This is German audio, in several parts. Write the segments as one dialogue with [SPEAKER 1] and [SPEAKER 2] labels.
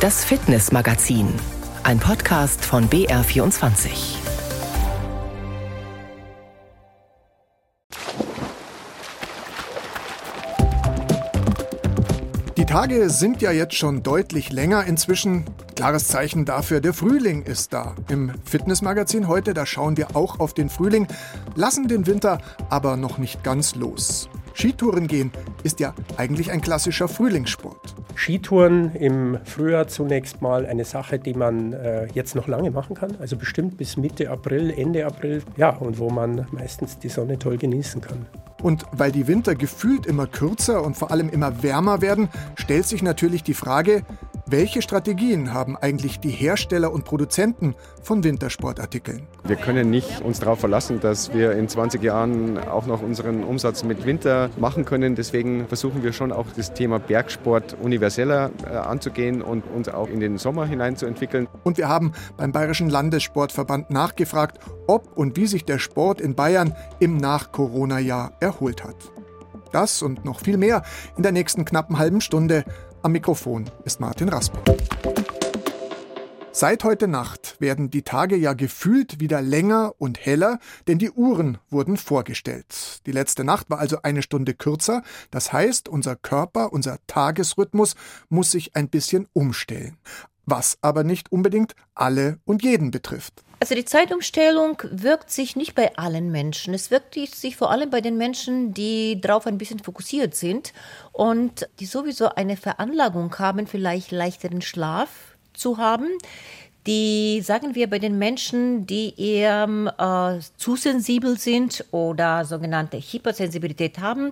[SPEAKER 1] Das Fitnessmagazin, ein Podcast von BR24.
[SPEAKER 2] Die Tage sind ja jetzt schon deutlich länger inzwischen. Klares Zeichen dafür, der Frühling ist da. Im Fitnessmagazin heute, da schauen wir auch auf den Frühling, lassen den Winter aber noch nicht ganz los. Skitouren gehen ist ja eigentlich ein klassischer Frühlingssport.
[SPEAKER 3] Skitouren im Frühjahr zunächst mal eine Sache, die man äh, jetzt noch lange machen kann. Also bestimmt bis Mitte April, Ende April. Ja, und wo man meistens die Sonne toll genießen kann.
[SPEAKER 2] Und weil die Winter gefühlt immer kürzer und vor allem immer wärmer werden, stellt sich natürlich die Frage, welche Strategien haben eigentlich die Hersteller und Produzenten von Wintersportartikeln?
[SPEAKER 4] Wir können nicht uns darauf verlassen, dass wir in 20 Jahren auch noch unseren Umsatz mit Winter machen können. Deswegen versuchen wir schon auch das Thema Bergsport universeller äh, anzugehen und uns auch in den Sommer hineinzuentwickeln.
[SPEAKER 2] Und wir haben beim Bayerischen Landessportverband nachgefragt, ob und wie sich der Sport in Bayern im Nach-Corona-Jahr erholt hat. Das und noch viel mehr in der nächsten knappen halben Stunde. Am Mikrofon ist Martin Raspe. Seit heute Nacht werden die Tage ja gefühlt wieder länger und heller, denn die Uhren wurden vorgestellt. Die letzte Nacht war also eine Stunde kürzer, das heißt, unser Körper, unser Tagesrhythmus muss sich ein bisschen umstellen was aber nicht unbedingt alle und jeden betrifft.
[SPEAKER 5] Also die Zeitumstellung wirkt sich nicht bei allen Menschen. Es wirkt sich vor allem bei den Menschen, die darauf ein bisschen fokussiert sind und die sowieso eine Veranlagung haben, vielleicht leichteren Schlaf zu haben. Die sagen wir bei den Menschen, die eher äh, zu sensibel sind oder sogenannte Hypersensibilität haben,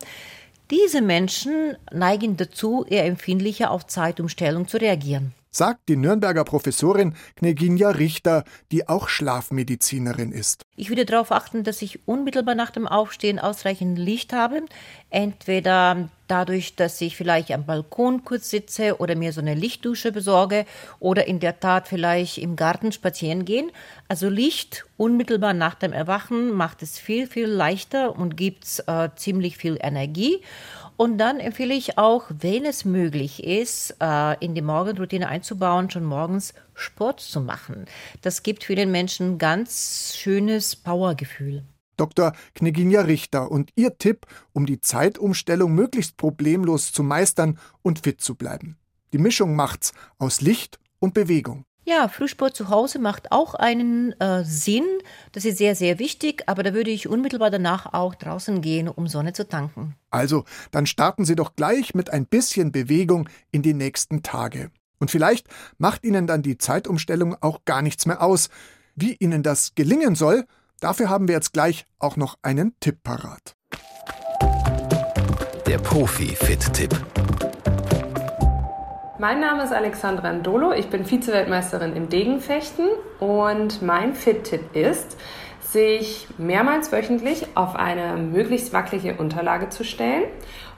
[SPEAKER 5] diese Menschen neigen dazu, eher empfindlicher auf Zeitumstellung zu reagieren
[SPEAKER 2] sagt die Nürnberger Professorin Kneginja Richter, die auch Schlafmedizinerin ist.
[SPEAKER 5] Ich würde darauf achten, dass ich unmittelbar nach dem Aufstehen ausreichend Licht habe. Entweder dadurch, dass ich vielleicht am Balkon kurz sitze oder mir so eine Lichtdusche besorge oder in der Tat vielleicht im Garten spazieren gehen. Also Licht unmittelbar nach dem Erwachen macht es viel, viel leichter und gibt äh, ziemlich viel Energie. Und dann empfehle ich auch, wenn es möglich ist, äh, in die Morgenroutine einzubauen, schon morgens Sport zu machen. Das gibt für den Menschen ganz schönes Powergefühl.
[SPEAKER 2] Dr. Kneginja Richter und ihr Tipp, um die Zeitumstellung möglichst problemlos zu meistern und fit zu bleiben. Die Mischung macht's aus Licht und Bewegung.
[SPEAKER 5] Ja, Frühsport zu Hause macht auch einen äh, Sinn. Das ist sehr, sehr wichtig, aber da würde ich unmittelbar danach auch draußen gehen, um Sonne zu tanken.
[SPEAKER 2] Also, dann starten Sie doch gleich mit ein bisschen Bewegung in die nächsten Tage. Und vielleicht macht Ihnen dann die Zeitumstellung auch gar nichts mehr aus. Wie Ihnen das gelingen soll, dafür haben wir jetzt gleich auch noch einen Tipp parat.
[SPEAKER 1] Der Profi-Fit-Tipp.
[SPEAKER 6] Mein Name ist Alexandra Ndolo, ich bin Vize-Weltmeisterin im Degenfechten und mein Fit-Tipp ist, sich mehrmals wöchentlich auf eine möglichst wackelige Unterlage zu stellen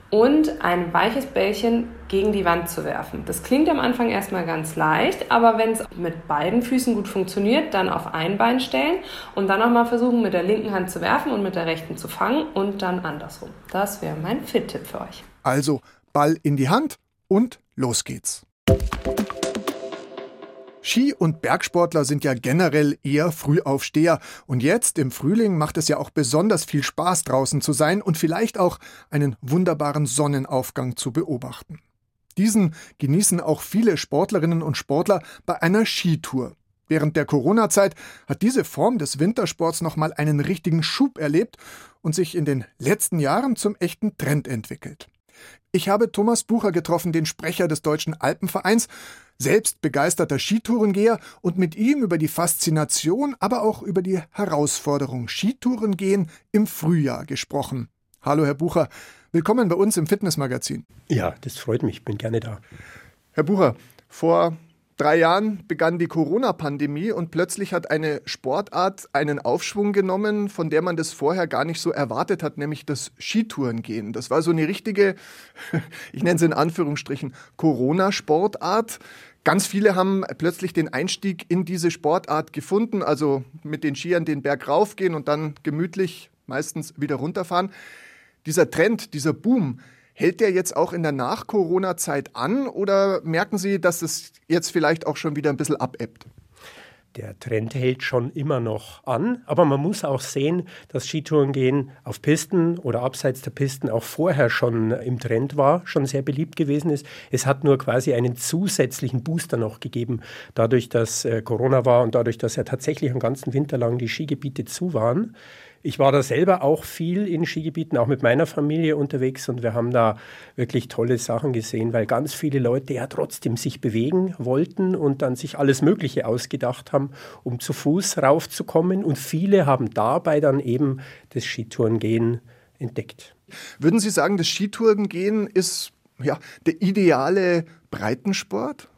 [SPEAKER 6] und ein weiches Bällchen gegen die Wand zu werfen. Das klingt am Anfang erstmal ganz leicht, aber wenn es mit beiden Füßen gut funktioniert, dann auf ein Bein stellen und dann nochmal versuchen, mit der linken Hand zu werfen und mit der rechten zu fangen und dann andersrum. Das wäre mein Fit-Tipp für euch.
[SPEAKER 2] Also Ball in die Hand und los geht's. Ski- und Bergsportler sind ja generell eher Frühaufsteher. Und jetzt im Frühling macht es ja auch besonders viel Spaß, draußen zu sein und vielleicht auch einen wunderbaren Sonnenaufgang zu beobachten. Diesen genießen auch viele Sportlerinnen und Sportler bei einer Skitour. Während der Corona-Zeit hat diese Form des Wintersports nochmal einen richtigen Schub erlebt und sich in den letzten Jahren zum echten Trend entwickelt. Ich habe Thomas Bucher getroffen, den Sprecher des Deutschen Alpenvereins, selbst begeisterter Skitourengeher und mit ihm über die Faszination, aber auch über die Herausforderung Skitourengehen im Frühjahr gesprochen. Hallo, Herr Bucher. Willkommen bei uns im Fitnessmagazin.
[SPEAKER 3] Ja, das freut mich. Ich bin gerne da.
[SPEAKER 2] Herr Bucher, vor drei Jahren begann die Corona-Pandemie und plötzlich hat eine Sportart einen Aufschwung genommen, von der man das vorher gar nicht so erwartet hat, nämlich das Skitourengehen. Das war so eine richtige, ich nenne sie in Anführungsstrichen, Corona-Sportart. Ganz viele haben plötzlich den Einstieg in diese Sportart gefunden, also mit den Skiern den Berg raufgehen und dann gemütlich meistens wieder runterfahren. Dieser Trend, dieser Boom, Hält der jetzt auch in der Nach-Corona-Zeit an oder merken Sie, dass es jetzt vielleicht auch schon wieder ein bisschen abebbt?
[SPEAKER 3] Der Trend hält schon immer noch an, aber man muss auch sehen, dass Skitourengehen auf Pisten oder abseits der Pisten auch vorher schon im Trend war, schon sehr beliebt gewesen ist. Es hat nur quasi einen zusätzlichen Booster noch gegeben, dadurch, dass äh, Corona war und dadurch, dass ja tatsächlich am ganzen Winter lang die Skigebiete zu waren. Ich war da selber auch viel in Skigebieten, auch mit meiner Familie unterwegs und wir haben da wirklich tolle Sachen gesehen, weil ganz viele Leute ja trotzdem sich bewegen wollten und dann sich alles Mögliche ausgedacht haben, um zu Fuß raufzukommen und viele haben dabei dann eben das Skitourengehen entdeckt.
[SPEAKER 2] Würden Sie sagen, das Skitourengehen ist ja, der ideale Breitensport?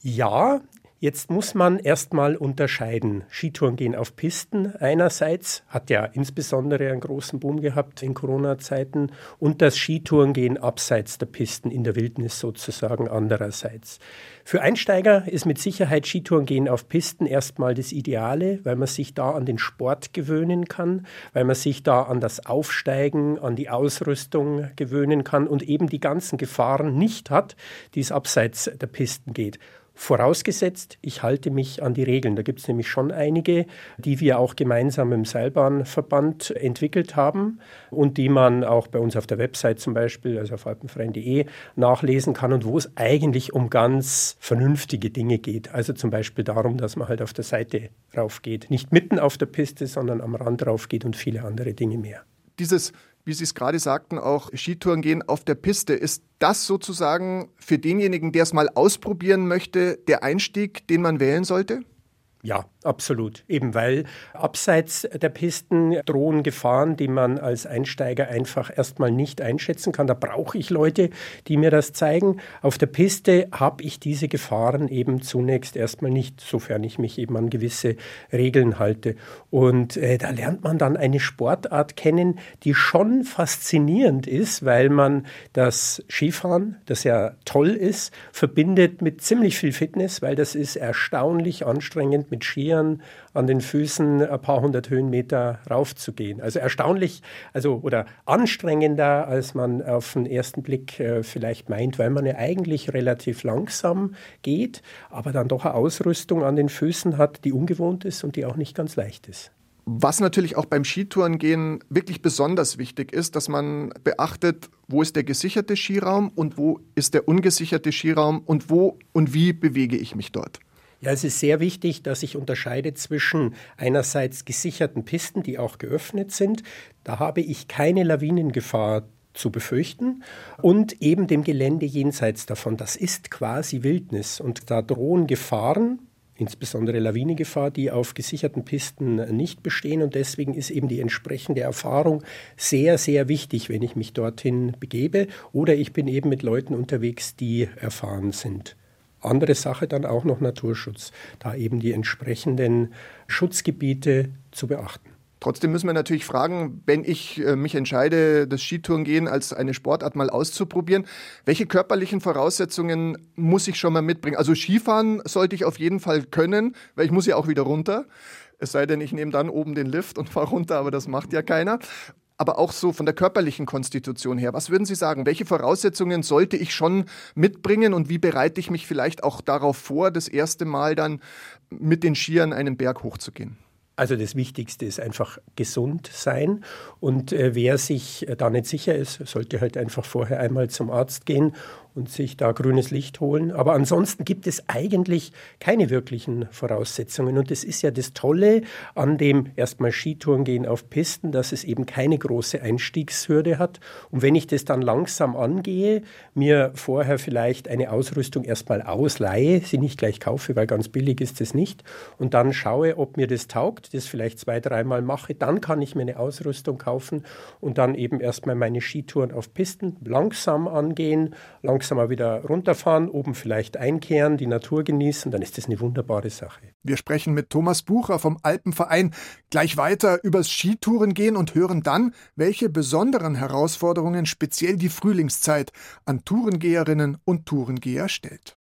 [SPEAKER 3] Ja, Jetzt muss man erstmal unterscheiden. Skitouren gehen auf Pisten einerseits, hat ja insbesondere einen großen Boom gehabt in Corona-Zeiten, und das Skitouren gehen abseits der Pisten in der Wildnis sozusagen andererseits. Für Einsteiger ist mit Sicherheit Skitouren gehen auf Pisten erstmal das Ideale, weil man sich da an den Sport gewöhnen kann, weil man sich da an das Aufsteigen, an die Ausrüstung gewöhnen kann und eben die ganzen Gefahren nicht hat, die es abseits der Pisten geht. Vorausgesetzt, ich halte mich an die Regeln. Da gibt es nämlich schon einige, die wir auch gemeinsam im Seilbahnverband entwickelt haben und die man auch bei uns auf der Website zum Beispiel, also auf alpenverein.de, nachlesen kann und wo es eigentlich um ganz vernünftige Dinge geht. Also zum Beispiel darum, dass man halt auf der Seite raufgeht. Nicht mitten auf der Piste, sondern am Rand raufgeht und viele andere Dinge mehr.
[SPEAKER 2] Dieses wie Sie es gerade sagten, auch Skitouren gehen auf der Piste. Ist das sozusagen für denjenigen, der es mal ausprobieren möchte, der Einstieg, den man wählen sollte?
[SPEAKER 3] Ja, absolut. Eben weil abseits der Pisten drohen Gefahren, die man als Einsteiger einfach erstmal nicht einschätzen kann. Da brauche ich Leute, die mir das zeigen. Auf der Piste habe ich diese Gefahren eben zunächst erstmal nicht, sofern ich mich eben an gewisse Regeln halte. Und äh, da lernt man dann eine Sportart kennen, die schon faszinierend ist, weil man das Skifahren, das ja toll ist, verbindet mit ziemlich viel Fitness, weil das ist erstaunlich anstrengend mit Skiern an den Füßen ein paar hundert Höhenmeter raufzugehen. Also erstaunlich, also oder anstrengender, als man auf den ersten Blick äh, vielleicht meint, weil man ja eigentlich relativ langsam geht, aber dann doch eine Ausrüstung an den Füßen hat, die ungewohnt ist und die auch nicht ganz leicht ist.
[SPEAKER 2] Was natürlich auch beim Skitourengehen wirklich besonders wichtig ist, dass man beachtet, wo ist der gesicherte Skiraum und wo ist der ungesicherte Skiraum und wo und wie bewege ich mich dort.
[SPEAKER 3] Ja, es ist sehr wichtig, dass ich unterscheide zwischen einerseits gesicherten Pisten, die auch geöffnet sind. Da habe ich keine Lawinengefahr zu befürchten und eben dem Gelände jenseits davon. Das ist quasi Wildnis und da drohen Gefahren, insbesondere Lawinengefahr, die auf gesicherten Pisten nicht bestehen. Und deswegen ist eben die entsprechende Erfahrung sehr, sehr wichtig, wenn ich mich dorthin begebe oder ich bin eben mit Leuten unterwegs, die erfahren sind. Andere Sache dann auch noch Naturschutz, da eben die entsprechenden Schutzgebiete zu beachten.
[SPEAKER 2] Trotzdem müssen wir natürlich fragen, wenn ich äh, mich entscheide, das Skitourengehen als eine Sportart mal auszuprobieren, welche körperlichen Voraussetzungen muss ich schon mal mitbringen? Also Skifahren sollte ich auf jeden Fall können, weil ich muss ja auch wieder runter. Es sei denn, ich nehme dann oben den Lift und fahre runter, aber das macht ja keiner aber auch so von der körperlichen Konstitution her. Was würden Sie sagen? Welche Voraussetzungen sollte ich schon mitbringen und wie bereite ich mich vielleicht auch darauf vor, das erste Mal dann mit den Skiern einen Berg hochzugehen?
[SPEAKER 3] Also das Wichtigste ist einfach gesund sein und äh, wer sich da nicht sicher ist, sollte halt einfach vorher einmal zum Arzt gehen und sich da grünes Licht holen. Aber ansonsten gibt es eigentlich keine wirklichen Voraussetzungen. Und das ist ja das Tolle an dem erstmal Skitouren gehen auf Pisten, dass es eben keine große Einstiegshürde hat. Und wenn ich das dann langsam angehe, mir vorher vielleicht eine Ausrüstung erstmal ausleihe, sie nicht gleich kaufe, weil ganz billig ist es nicht, und dann schaue, ob mir das taugt, das vielleicht zwei, dreimal mache, dann kann ich mir eine Ausrüstung kaufen und dann eben erstmal meine Skitouren auf Pisten langsam angehen, langsam langsam wieder runterfahren, oben vielleicht einkehren, die Natur genießen, dann ist das eine wunderbare Sache.
[SPEAKER 2] Wir sprechen mit Thomas Bucher vom Alpenverein gleich weiter übers Skitouren gehen und hören dann, welche besonderen Herausforderungen speziell die Frühlingszeit an Tourengeherinnen und Tourengeher stellt.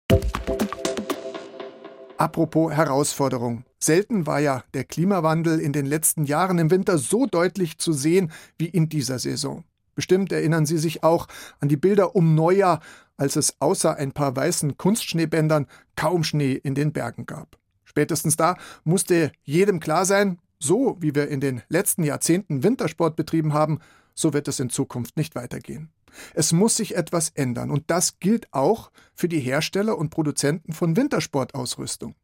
[SPEAKER 2] Apropos Herausforderung. Selten war ja der Klimawandel in den letzten Jahren im Winter so deutlich zu sehen wie in dieser Saison. Bestimmt erinnern Sie sich auch an die Bilder um Neujahr, als es außer ein paar weißen Kunstschneebändern kaum Schnee in den Bergen gab. Spätestens da musste jedem klar sein, so wie wir in den letzten Jahrzehnten Wintersport betrieben haben, so wird es in Zukunft nicht weitergehen. Es muss sich etwas ändern und das gilt auch für die Hersteller und Produzenten von Wintersportausrüstung.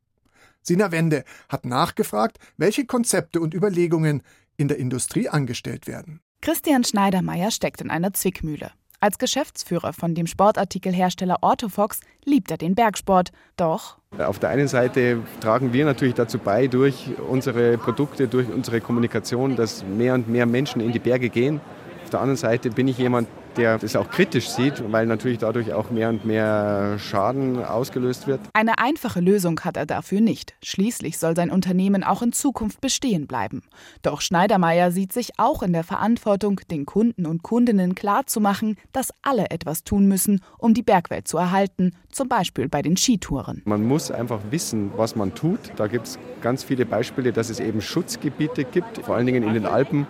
[SPEAKER 2] Sina Wende hat nachgefragt, welche Konzepte und Überlegungen in der Industrie angestellt werden.
[SPEAKER 7] Christian Schneidermeier steckt in einer Zwickmühle. Als Geschäftsführer von dem Sportartikelhersteller Orthofox liebt er den Bergsport. Doch
[SPEAKER 4] auf der einen Seite tragen wir natürlich dazu bei, durch unsere Produkte, durch unsere Kommunikation, dass mehr und mehr Menschen in die Berge gehen. Auf der anderen Seite bin ich jemand, der das auch kritisch sieht, weil natürlich dadurch auch mehr und mehr Schaden ausgelöst wird.
[SPEAKER 7] Eine einfache Lösung hat er dafür nicht. Schließlich soll sein Unternehmen auch in Zukunft bestehen bleiben. Doch Schneidermeier sieht sich auch in der Verantwortung, den Kunden und Kundinnen klarzumachen, dass alle etwas tun müssen, um die Bergwelt zu erhalten, zum Beispiel bei den Skitouren.
[SPEAKER 4] Man muss einfach wissen, was man tut. Da gibt es ganz viele Beispiele, dass es eben Schutzgebiete gibt, vor allen Dingen in den Alpen,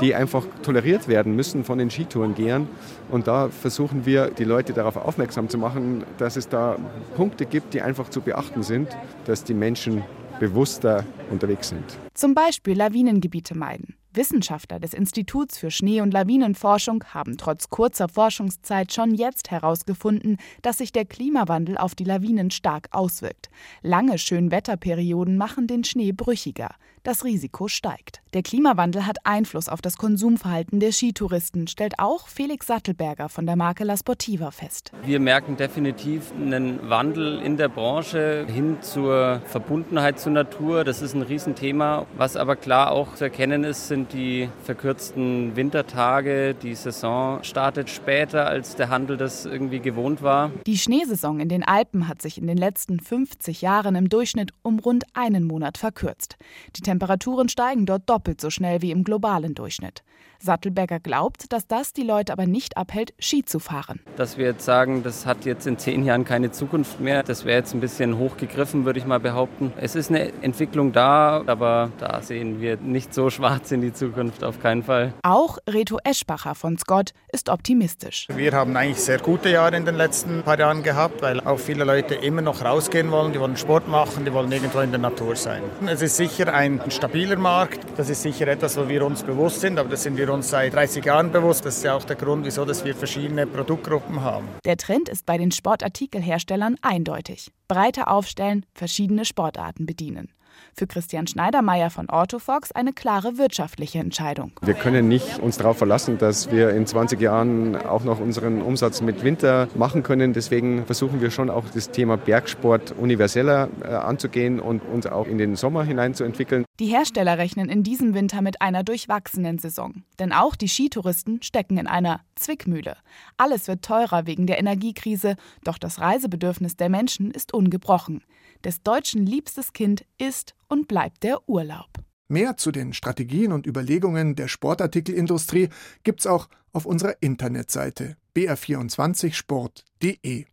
[SPEAKER 4] die einfach toleriert werden müssen von den Skitourengehern. Und da versuchen wir, die Leute darauf aufmerksam zu machen, dass es da Punkte gibt, die einfach zu beachten sind, dass die Menschen bewusster unterwegs sind.
[SPEAKER 7] Zum Beispiel Lawinengebiete meiden. Wissenschaftler des Instituts für Schnee- und Lawinenforschung haben trotz kurzer Forschungszeit schon jetzt herausgefunden, dass sich der Klimawandel auf die Lawinen stark auswirkt. Lange Schönwetterperioden machen den Schnee brüchiger. Das Risiko steigt. Der Klimawandel hat Einfluss auf das Konsumverhalten der Skitouristen, stellt auch Felix Sattelberger von der Marke La Sportiva fest.
[SPEAKER 8] Wir merken definitiv einen Wandel in der Branche hin zur Verbundenheit zur Natur. Das ist ein Riesenthema. Was aber klar auch zu erkennen ist, sind die verkürzten Wintertage. Die Saison startet später, als der Handel das irgendwie gewohnt war.
[SPEAKER 7] Die Schneesaison in den Alpen hat sich in den letzten 50 Jahren im Durchschnitt um rund einen Monat verkürzt. Die Temperaturen steigen dort doppelt so schnell wie im globalen Durchschnitt. Sattelberger glaubt, dass das die Leute aber nicht abhält, Ski zu fahren.
[SPEAKER 8] Dass wir jetzt sagen, das hat jetzt in zehn Jahren keine Zukunft mehr, das wäre jetzt ein bisschen hochgegriffen, würde ich mal behaupten. Es ist eine Entwicklung da, aber da sehen wir nicht so schwarz in die Zukunft, auf keinen Fall.
[SPEAKER 7] Auch Reto Eschbacher von Scott ist optimistisch.
[SPEAKER 9] Wir haben eigentlich sehr gute Jahre in den letzten paar Jahren gehabt, weil auch viele Leute immer noch rausgehen wollen, die wollen Sport machen, die wollen irgendwo in der Natur sein. Es ist sicher ein stabiler Markt, das ist sicher etwas, wo wir uns bewusst sind, aber das sind wir uns seit 30 Jahren bewusst. Das ist ja auch der Grund, wieso dass wir verschiedene Produktgruppen haben.
[SPEAKER 7] Der Trend ist bei den Sportartikelherstellern eindeutig. Breiter aufstellen, verschiedene Sportarten bedienen. Für Christian Schneidermeier von Orthofox eine klare wirtschaftliche Entscheidung.
[SPEAKER 4] Wir können nicht uns darauf verlassen, dass wir in 20 Jahren auch noch unseren Umsatz mit Winter machen können. Deswegen versuchen wir schon auch das Thema Bergsport universeller äh, anzugehen und uns auch in den Sommer hineinzuentwickeln.
[SPEAKER 7] Die Hersteller rechnen in diesem Winter mit einer durchwachsenen Saison. Denn auch die Skitouristen stecken in einer Zwickmühle. Alles wird teurer wegen der Energiekrise, doch das Reisebedürfnis der Menschen ist ungebrochen. Des Deutschen liebstes Kind ist und bleibt der Urlaub.
[SPEAKER 2] Mehr zu den Strategien und Überlegungen der Sportartikelindustrie gibt's auch auf unserer Internetseite br24sport.de.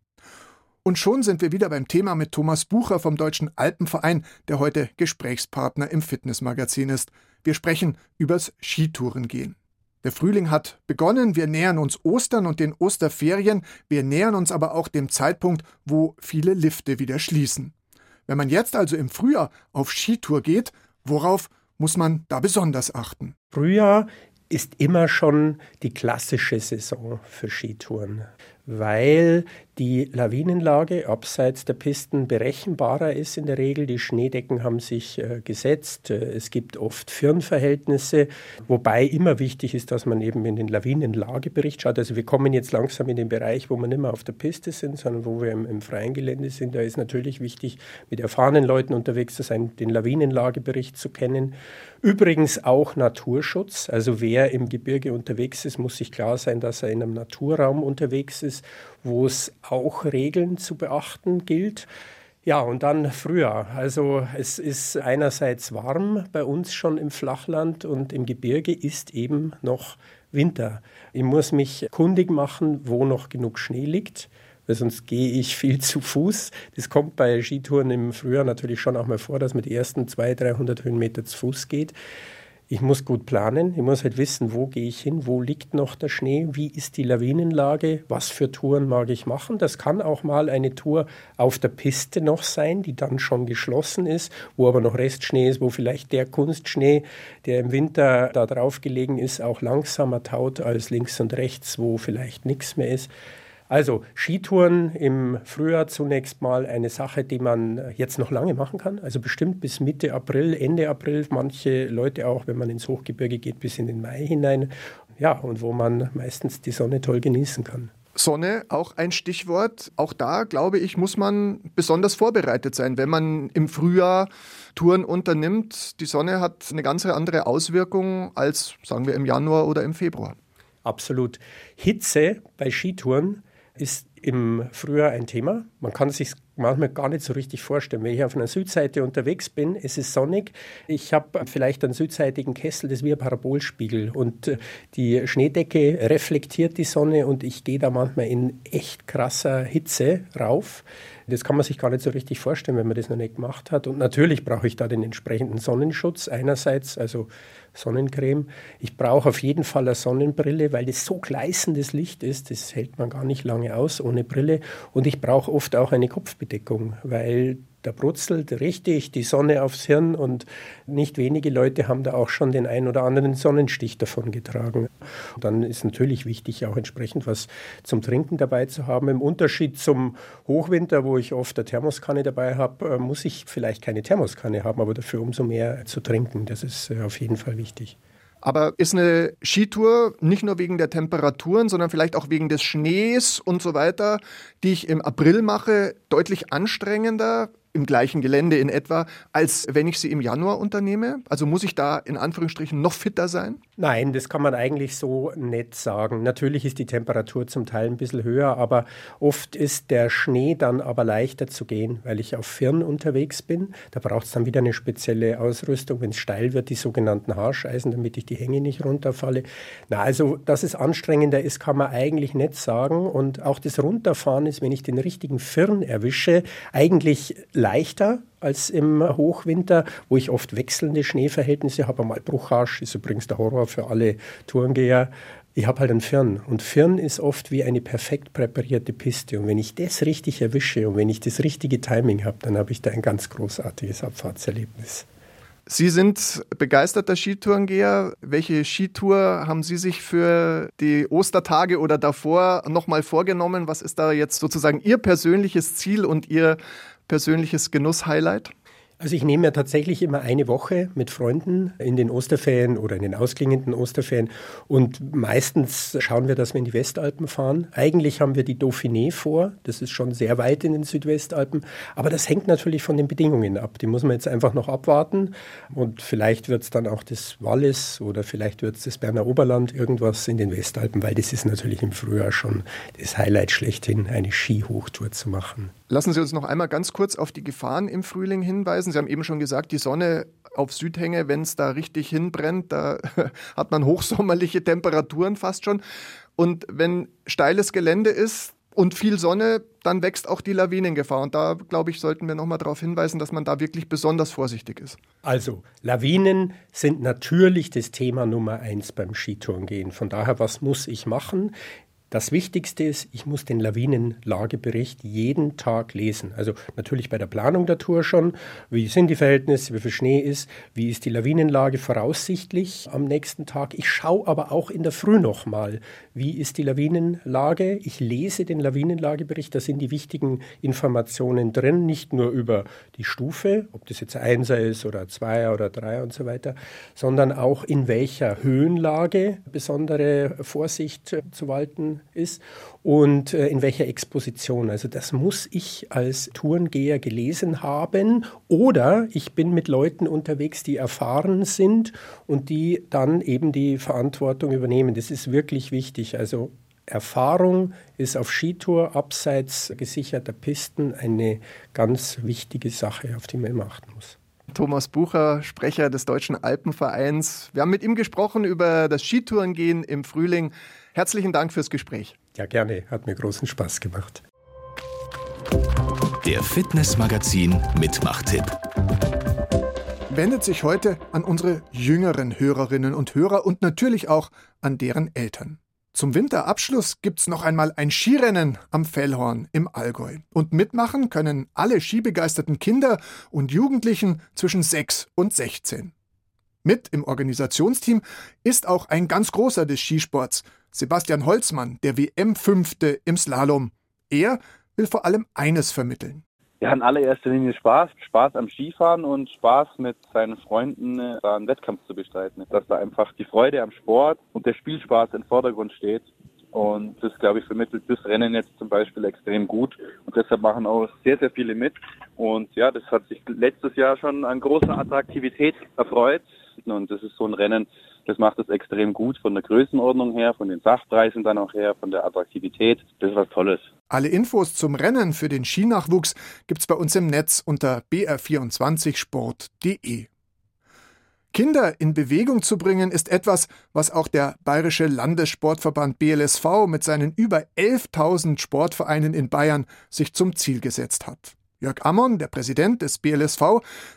[SPEAKER 2] Und schon sind wir wieder beim Thema mit Thomas Bucher vom Deutschen Alpenverein, der heute Gesprächspartner im Fitnessmagazin ist. Wir sprechen übers Skitourengehen. Der Frühling hat begonnen, wir nähern uns Ostern und den Osterferien, wir nähern uns aber auch dem Zeitpunkt, wo viele Lifte wieder schließen. Wenn man jetzt also im Frühjahr auf Skitour geht, worauf muss man da besonders achten?
[SPEAKER 3] Frühjahr ist immer schon die klassische Saison für Skitouren weil die Lawinenlage abseits der Pisten berechenbarer ist in der Regel. Die Schneedecken haben sich äh, gesetzt. Äh, es gibt oft Firnverhältnisse, wobei immer wichtig ist, dass man eben in den Lawinenlagebericht schaut. Also wir kommen jetzt langsam in den Bereich, wo wir nicht mehr auf der Piste sind, sondern wo wir im, im freien Gelände sind. Da ist natürlich wichtig, mit erfahrenen Leuten unterwegs zu sein, den Lawinenlagebericht zu kennen. Übrigens auch Naturschutz. Also wer im Gebirge unterwegs ist, muss sich klar sein, dass er in einem Naturraum unterwegs ist, wo es auch Regeln zu beachten gilt. Ja, und dann Frühjahr. Also es ist einerseits warm bei uns schon im Flachland und im Gebirge ist eben noch Winter. Ich muss mich kundig machen, wo noch genug Schnee liegt weil sonst gehe ich viel zu Fuß. Das kommt bei Skitouren im Frühjahr natürlich schon auch mal vor, dass man die ersten 200, 300 Höhenmeter zu Fuß geht. Ich muss gut planen, ich muss halt wissen, wo gehe ich hin, wo liegt noch der Schnee, wie ist die Lawinenlage, was für Touren mag ich machen. Das kann auch mal eine Tour auf der Piste noch sein, die dann schon geschlossen ist, wo aber noch Restschnee ist, wo vielleicht der Kunstschnee, der im Winter da drauf gelegen ist, auch langsamer taut als links und rechts, wo vielleicht nichts mehr ist. Also Skitouren im Frühjahr zunächst mal eine Sache, die man jetzt noch lange machen kann. Also bestimmt bis Mitte April, Ende April. Manche Leute auch, wenn man ins Hochgebirge geht, bis in den Mai hinein. Ja, und wo man meistens die Sonne toll genießen kann.
[SPEAKER 10] Sonne, auch ein Stichwort. Auch da, glaube ich, muss man besonders vorbereitet sein, wenn man im Frühjahr Touren unternimmt. Die Sonne hat eine ganz andere Auswirkung als, sagen wir, im Januar oder im Februar.
[SPEAKER 3] Absolut. Hitze bei Skitouren ist im Frühjahr ein Thema. Man kann sich manchmal gar nicht so richtig vorstellen. Wenn ich auf einer Südseite unterwegs bin, es ist sonnig. Ich habe vielleicht einen südseitigen Kessel, das ist wie ein Parabolspiegel. Und äh, die Schneedecke reflektiert die Sonne und ich gehe da manchmal in echt krasser Hitze rauf. Das kann man sich gar nicht so richtig vorstellen, wenn man das noch nicht gemacht hat. Und natürlich brauche ich da den entsprechenden Sonnenschutz einerseits, also Sonnencreme. Ich brauche auf jeden Fall eine Sonnenbrille, weil das so gleißendes Licht ist, das hält man gar nicht lange aus ohne Brille. Und ich brauche oft auch eine Kopfbedeckung, weil da brutzelt richtig die Sonne aufs Hirn und nicht wenige Leute haben da auch schon den ein oder anderen Sonnenstich davon getragen. Und dann ist natürlich wichtig, auch entsprechend was zum Trinken dabei zu haben. Im Unterschied zum Hochwinter, wo ich oft eine Thermoskanne dabei habe, äh, muss ich vielleicht keine Thermoskanne haben, aber dafür umso mehr zu trinken. Das ist äh, auf jeden Fall wichtig.
[SPEAKER 10] Aber ist eine Skitour nicht nur wegen der Temperaturen, sondern vielleicht auch wegen des Schnees und so weiter, die ich im April mache, deutlich anstrengender? Im gleichen Gelände in etwa, als wenn ich sie im Januar unternehme? Also muss ich da in Anführungsstrichen noch fitter sein?
[SPEAKER 3] Nein, das kann man eigentlich so nicht sagen. Natürlich ist die Temperatur zum Teil ein bisschen höher, aber oft ist der Schnee dann aber leichter zu gehen, weil ich auf Firn unterwegs bin. Da braucht es dann wieder eine spezielle Ausrüstung, wenn es steil wird, die sogenannten Haarscheisen, damit ich die Hänge nicht runterfalle. Na, also, dass es anstrengender ist, kann man eigentlich nicht sagen. Und auch das Runterfahren ist, wenn ich den richtigen Firn erwische, eigentlich leichter als im Hochwinter, wo ich oft wechselnde Schneeverhältnisse habe. Mal Bruchhasch ist übrigens der Horror für alle Tourengeher. Ich habe halt einen Firn und Firn ist oft wie eine perfekt präparierte Piste. Und wenn ich das richtig erwische und wenn ich das richtige Timing habe, dann habe ich da ein ganz großartiges Abfahrtserlebnis.
[SPEAKER 10] Sie sind begeisterter Skitourengeher. Welche Skitour haben Sie sich für die Ostertage oder davor nochmal vorgenommen? Was ist da jetzt sozusagen Ihr persönliches Ziel und Ihr persönliches Genuss-Highlight?
[SPEAKER 3] Also ich nehme ja tatsächlich immer eine Woche mit Freunden in den Osterferien oder in den ausklingenden Osterferien und meistens schauen wir, dass wir in die Westalpen fahren. Eigentlich haben wir die Dauphiné vor, das ist schon sehr weit in den Südwestalpen, aber das hängt natürlich von den Bedingungen ab. Die muss man jetzt einfach noch abwarten und vielleicht wird es dann auch das Wallis oder vielleicht wird es das Berner Oberland, irgendwas in den Westalpen, weil das ist natürlich im Frühjahr schon das Highlight schlechthin, eine Skihochtour zu machen.
[SPEAKER 10] Lassen Sie uns noch einmal ganz kurz auf die Gefahren im Frühling hinweisen. Sie haben eben schon gesagt, die Sonne auf Südhänge, wenn es da richtig hinbrennt, da hat man hochsommerliche Temperaturen fast schon. Und wenn steiles Gelände ist und viel Sonne, dann wächst auch die Lawinengefahr. Und da, glaube ich, sollten wir noch mal darauf hinweisen, dass man da wirklich besonders vorsichtig ist.
[SPEAKER 3] Also, Lawinen sind natürlich das Thema Nummer eins beim Skitourengehen. Von daher, was muss ich machen? Das Wichtigste ist, ich muss den Lawinenlagebericht jeden Tag lesen. Also natürlich bei der Planung der Tour schon, wie sind die Verhältnisse, wie viel Schnee ist, wie ist die Lawinenlage voraussichtlich am nächsten Tag. Ich schaue aber auch in der Früh nochmal, wie ist die Lawinenlage. Ich lese den Lawinenlagebericht, da sind die wichtigen Informationen drin, nicht nur über die Stufe, ob das jetzt Einser ist oder Zweier oder Dreier und so weiter, sondern auch in welcher Höhenlage besondere Vorsicht zu walten ist und äh, in welcher Exposition. Also das muss ich als Tourengeher gelesen haben oder ich bin mit Leuten unterwegs, die erfahren sind und die dann eben die Verantwortung übernehmen. Das ist wirklich wichtig. Also Erfahrung ist auf Skitour abseits gesicherter Pisten eine ganz wichtige Sache, auf die man immer achten muss.
[SPEAKER 10] Thomas Bucher, Sprecher des Deutschen Alpenvereins. Wir haben mit ihm gesprochen über das Skitourengehen im Frühling. Herzlichen Dank fürs Gespräch.
[SPEAKER 3] Ja, gerne. Hat mir großen Spaß gemacht.
[SPEAKER 11] Der Fitnessmagazin Mitmachtipp.
[SPEAKER 2] wendet sich heute an unsere jüngeren Hörerinnen und Hörer und natürlich auch an deren Eltern. Zum Winterabschluss gibt's noch einmal ein Skirennen am Fellhorn im Allgäu. Und mitmachen können alle skibegeisterten Kinder und Jugendlichen zwischen 6 und 16. Mit im Organisationsteam ist auch ein ganz großer des Skisports, Sebastian Holzmann, der WM-Fünfte im Slalom. Er will vor allem eines vermitteln.
[SPEAKER 12] Ja, in allererster Linie Spaß. Spaß am Skifahren und Spaß mit seinen Freunden äh, da einen Wettkampf zu bestreiten. Dass da einfach die Freude am Sport und der Spielspaß im Vordergrund steht. Und das, glaube ich, vermittelt das Rennen jetzt zum Beispiel extrem gut. Und deshalb machen auch sehr, sehr viele mit. Und ja, das hat sich letztes Jahr schon an großer Attraktivität erfreut. Und das ist so ein Rennen, das macht es extrem gut von der Größenordnung her, von den Sachpreisen dann auch her, von der Attraktivität. Das ist was Tolles.
[SPEAKER 2] Alle Infos zum Rennen für den Skinachwuchs gibt's bei uns im Netz unter br24sport.de. Kinder in Bewegung zu bringen, ist etwas, was auch der Bayerische Landessportverband BLSV mit seinen über 11.000 Sportvereinen in Bayern sich zum Ziel gesetzt hat. Jörg Ammon, der Präsident des BLSV,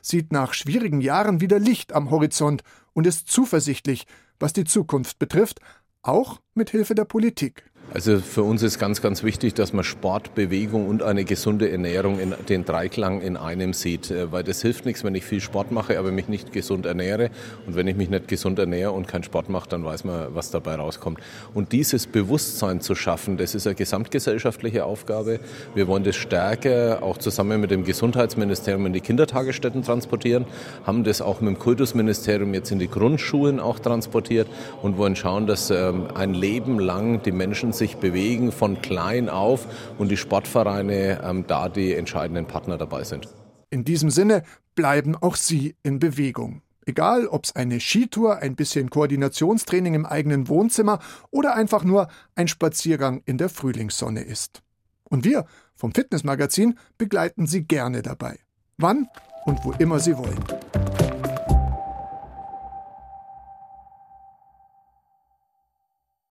[SPEAKER 2] sieht nach schwierigen Jahren wieder Licht am Horizont und ist zuversichtlich, was die Zukunft betrifft, auch mit Hilfe der Politik.
[SPEAKER 13] Also für uns ist ganz, ganz wichtig, dass man Sport, Bewegung und eine gesunde Ernährung in den Dreiklang in einem sieht. Äh, weil das hilft nichts, wenn ich viel Sport mache, aber mich nicht gesund ernähre. Und wenn ich mich nicht gesund ernähre und keinen Sport mache, dann weiß man, was dabei rauskommt. Und dieses Bewusstsein zu schaffen, das ist eine gesamtgesellschaftliche Aufgabe. Wir wollen das stärker auch zusammen mit dem Gesundheitsministerium in die Kindertagesstätten transportieren, haben das auch mit dem Kultusministerium jetzt in die Grundschulen auch transportiert und wollen schauen, dass ähm, ein Leben lang die Menschen sich bewegen von klein auf und die Sportvereine ähm, da die entscheidenden Partner dabei sind.
[SPEAKER 2] In diesem Sinne bleiben auch Sie in Bewegung. Egal, ob es eine Skitour, ein bisschen Koordinationstraining im eigenen Wohnzimmer oder einfach nur ein Spaziergang in der Frühlingssonne ist. Und wir vom Fitnessmagazin begleiten Sie gerne dabei. Wann und wo immer Sie wollen.